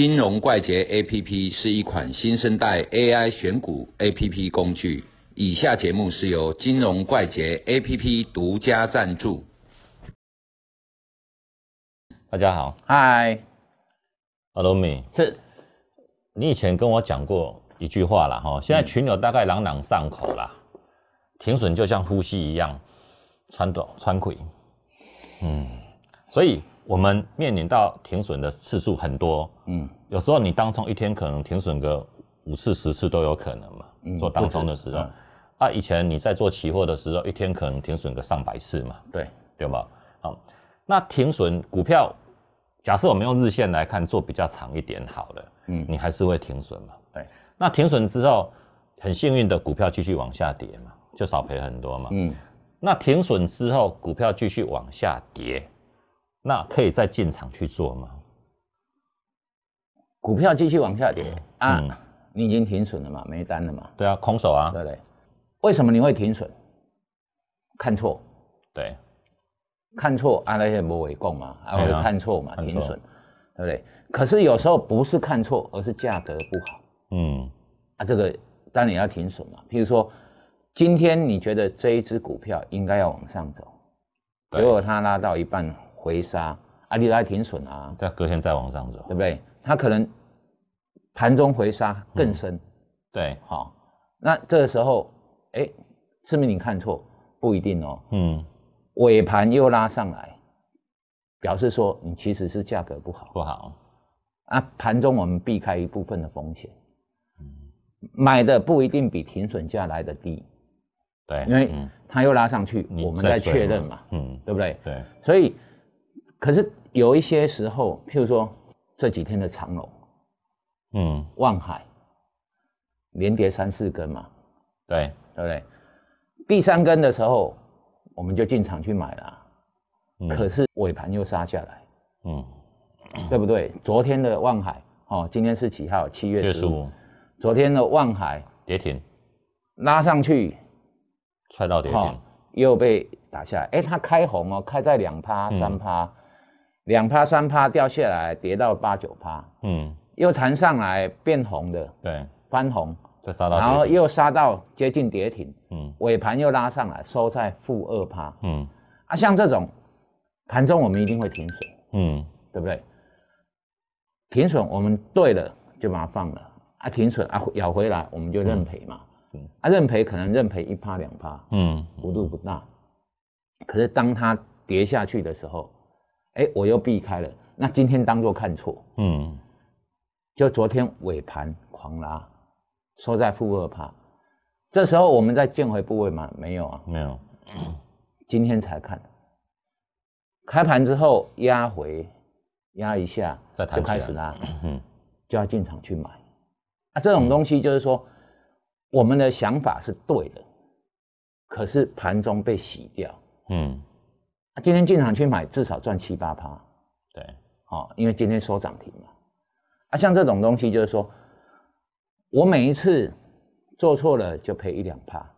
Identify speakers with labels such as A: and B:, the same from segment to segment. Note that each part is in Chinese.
A: 金融怪杰 APP 是一款新生代 AI 选股 APP 工具。以下节目是由金融怪杰 APP 独家赞助。
B: 大家好，
C: 嗨，
B: 阿罗米，
C: 是
B: 你以前跟我讲过一句话了哈，现在群友大概朗朗上口啦，停损就像呼吸一样，穿短穿溃，嗯，所以我们面临到停损的次数很多，嗯，有时候你当冲一天可能停损个五次十次都有可能嘛，做当冲的时候，啊，以前你在做期货的时候，一天可能停损个上百次嘛，
C: 对
B: 对吧？好，那停损股票。假设我们用日线来看，做比较长一点好了，嗯，你还是会停损嘛？
C: 对。
B: 那停损之后，很幸运的股票继续往下跌嘛，就少赔很多嘛。嗯。那停损之后，股票继续往下跌，那可以再进场去做吗？
C: 股票继续往下跌啊，你已经停损了嘛，没单了嘛？
B: 对啊，空手啊。
C: 对不对。为什么你会停损？看错。
B: 对。
C: 看错啊，那些不为供嘛，啊，会看错嘛，停损，对不对？可是有时候不是看错，而是价格不好，嗯，啊，这个当然要停损嘛。譬如说，今天你觉得这一只股票应该要往上走，结果它拉到一半回杀，啊，你来停损啊，
B: 对，隔天再往上走，
C: 对不对？它可能盘中回杀更深，
B: 对，
C: 好，那这个时候，哎，是不是你看错？不一定哦，嗯。尾盘又拉上来，表示说你其实是价格不好，
B: 不好。
C: 啊。盘中我们避开一部分的风险，嗯。买的不一定比停损价来的低，
B: 对，
C: 因为它又拉上去，我们在确认嘛，嗯，对不对？
B: 对，
C: 所以可是有一些时候，譬如说这几天的长龙，嗯，望海连跌三四根嘛，
B: 对，
C: 对不对？第三根的时候。我们就进场去买了，可是尾盘又杀下来，嗯，对不对？昨天的望海哦，今天是几号？七月十五。昨天的望海
B: 跌停，
C: 拉上去，
B: 踹到跌停，
C: 又被打下来。哎，它开红哦，开在两趴三趴，两趴三趴掉下来，跌到八九趴，嗯，又弹上来变红的，
B: 对，
C: 翻红。
B: 再杀到，
C: 然后又杀到接近跌停，嗯，尾盘又拉上来，收在负二趴，嗯，啊，像这种盘中我们一定会停损，嗯，对不对？停损我们对了就把它放了，啊，停损啊咬回来我们就认赔嘛，嗯，啊认赔可能认赔一趴两趴，嗯，幅度不大，可是当它跌下去的时候，哎，我又避开了，那今天当做看错，嗯，就昨天尾盘狂拉。收在负二趴，这时候我们在建回部位吗？没有啊，
B: 没有，
C: 今天才看，开盘之后压回，压一下，
B: 再
C: 就开始拉，嗯，就要进场去买，啊，这种东西就是说，我们的想法是对的，可是盘中被洗掉，嗯，啊，今天进场去买，至少赚七八趴，
B: 对，
C: 好，因为今天收涨停嘛，啊，像这种东西就是说。我每一次做错了就赔一两趴，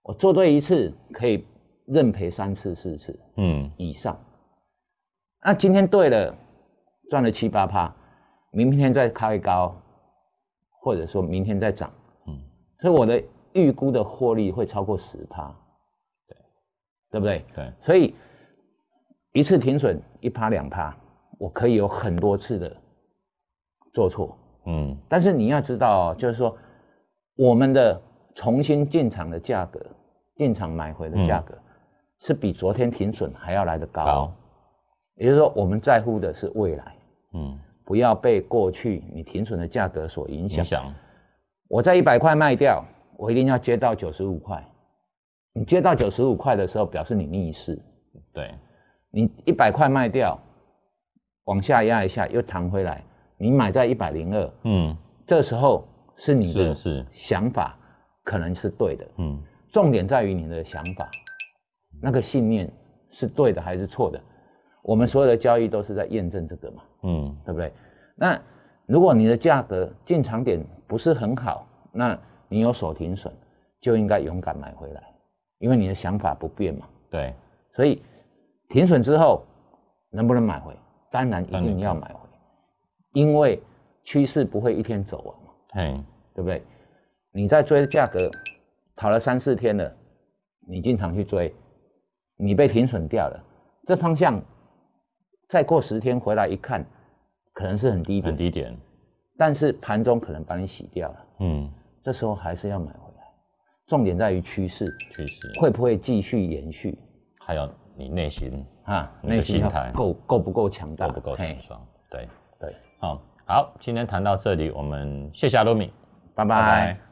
C: 我做对一次可以认赔三次四次，嗯。以上。那今天对了，赚了七八趴，明天再开高，或者说明天再涨，嗯，所以我的预估的获利会超过十趴，
B: 对，
C: 对不对？
B: 对，
C: 所以一次停损一趴两趴，我可以有很多次的做错。嗯，但是你要知道，就是说，我们的重新进场的价格，进场买回的价格，是比昨天停损还要来得高。也就是说，我们在乎的是未来，嗯，不要被过去你停损的价格所影响。影
B: 响。
C: 我在一百块卖掉，我一定要接到九十五块。你接到九十五块的时候，表示你逆势。
B: 对。
C: 你一百块卖掉，往下压一下，又弹回来。你买在一百零二，嗯，这时候是你的想法可能是对的，嗯，重点在于你的想法，那个信念是对的还是错的？我们所有的交易都是在验证这个嘛，嗯，对不对？那如果你的价格进场点不是很好，那你有所停损，就应该勇敢买回来，因为你的想法不变嘛，
B: 对，
C: 所以停损之后能不能买回？当然一定要买回。因为趋势不会一天走完嘛，嘿，对不对？你在追价格跑了三四天了，你进场去追，你被停损掉了，这方向再过十天回来一看，可能是很低
B: 很低点，
C: 但是盘中可能把你洗掉了，嗯，这时候还是要买回来，重点在于趋势，
B: 趋势
C: 会不会继续延续？
B: 还有你内心啊，
C: 内心态够够不够强大？
B: 够不够强壮？对
C: 对，
B: 好，好，今天谈到这里，我们谢谢阿罗米，
C: 拜拜。